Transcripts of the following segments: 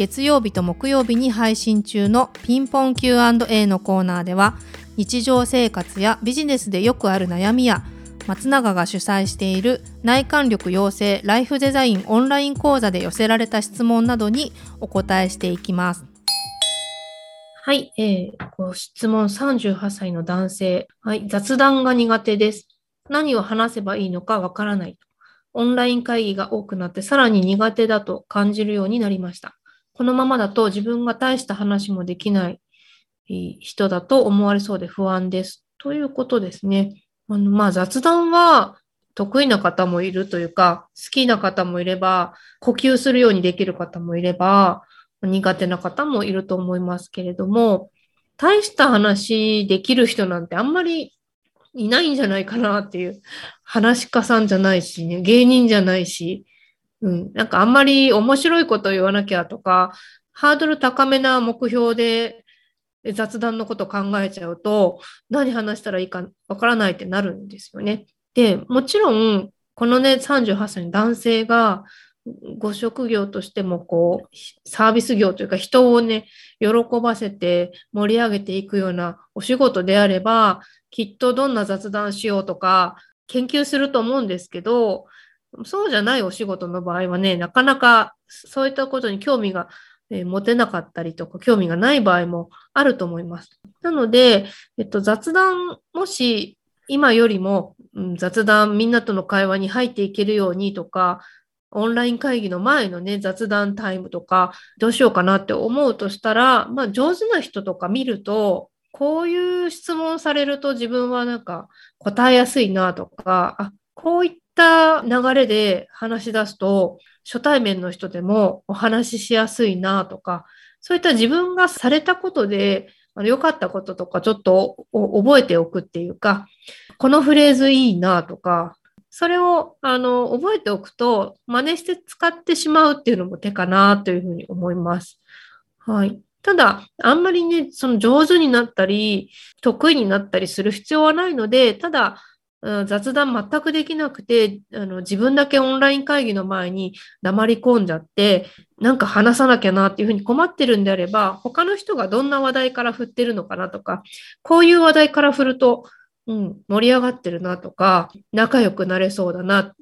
月曜日と木曜日に配信中のピンポン Q&A のコーナーでは日常生活やビジネスでよくある悩みや松永が主催している内観力養成ライフデザインオンライン講座で寄せられた質問などにお答えしていきます。はい、えー、ご質問38歳の男性、はい、雑談が苦手です。何を話せばいいのかわからない。オンライン会議が多くなってさらに苦手だと感じるようになりました。このままだと自分が大した話もできない人だと思われそうで不安です。ということですね。あのまあ、雑談は得意な方もいるというか、好きな方もいれば、呼吸するようにできる方もいれば、苦手な方もいると思いますけれども、大した話できる人なんてあんまりいないんじゃないかなっていう、話家さんじゃないし、ね、芸人じゃないし、うん、なんかあんまり面白いこと言わなきゃとか、ハードル高めな目標で雑談のこと考えちゃうと、何話したらいいかわからないってなるんですよね。で、もちろん、このね、38歳の男性が、ご職業としてもこうサービス業というか人をね喜ばせて盛り上げていくようなお仕事であればきっとどんな雑談しようとか研究すると思うんですけどそうじゃないお仕事の場合はね、なかなかそういったことに興味が持てなかったりとか、興味がない場合もあると思います。なので、えっと、雑談、もし今よりも、うん、雑談、みんなとの会話に入っていけるようにとか、オンライン会議の前のね、雑談タイムとか、どうしようかなって思うとしたら、まあ、上手な人とか見ると、こういう質問されると自分はなんか答えやすいなとか、あ、こういった流れで話し出すと、初対面の人でもお話ししやすいなとか、そういった自分がされたことで、良かったこととかちょっと覚えておくっていうか、このフレーズいいなとか、それをあの覚えておくと、真似して使ってしまうっていうのも手かなというふうに思います。はい。ただ、あんまりね、その上手になったり、得意になったりする必要はないので、ただ、雑談全くできなくてあの、自分だけオンライン会議の前に黙り込んじゃって、なんか話さなきゃなっていうふうに困ってるんであれば、他の人がどんな話題から振ってるのかなとか、こういう話題から振ると、うん、盛り上がってるなとか、仲良くなれそうだな、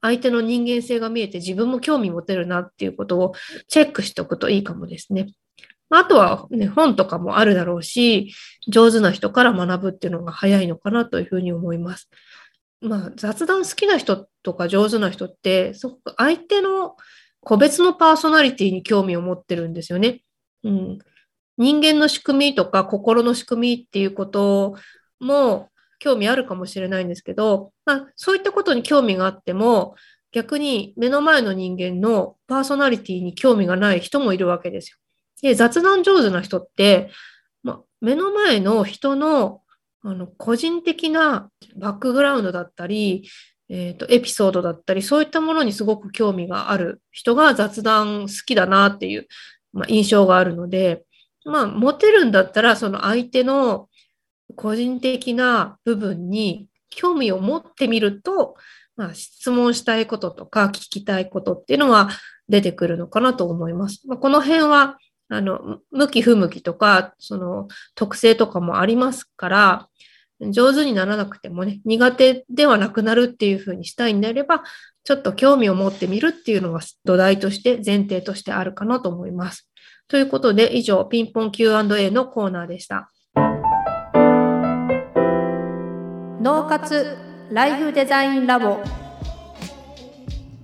相手の人間性が見えて自分も興味持てるなっていうことをチェックしておくといいかもですね。あとは、ね、本とかもあるだろうし、上手な人から学ぶっていうのが早いのかなというふうに思います。まあ、雑談好きな人とか上手な人って、すごく相手の個別のパーソナリティに興味を持ってるんですよね。うん、人間の仕組みとか心の仕組みっていうことも興味あるかもしれないんですけど、まあ、そういったことに興味があっても、逆に目の前の人間のパーソナリティに興味がない人もいるわけですよ。で、雑談上手な人って、ま、目の前の人のあの個人的なバックグラウンドだったり、えーと、エピソードだったり、そういったものにすごく興味がある人が雑談好きだなっていう、まあ、印象があるので、まあ、モテるんだったら、その相手の個人的な部分に興味を持ってみると、まあ、質問したいこととか聞きたいことっていうのは出てくるのかなと思います。まあ、この辺はあの、向き不向きとか、その特性とかもありますから、上手にならなくてもね、苦手ではなくなるっていうふうにしたいんであれば、ちょっと興味を持ってみるっていうのが土台として、前提としてあるかなと思います。ということで、以上、ピンポン Q&A のコーナーでした。脳活ライフデザインラボ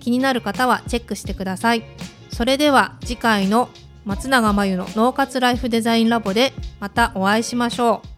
気になる方はチェックしてください。それでは次回の松永真由の脳活ライフデザインラボでまたお会いしましょう。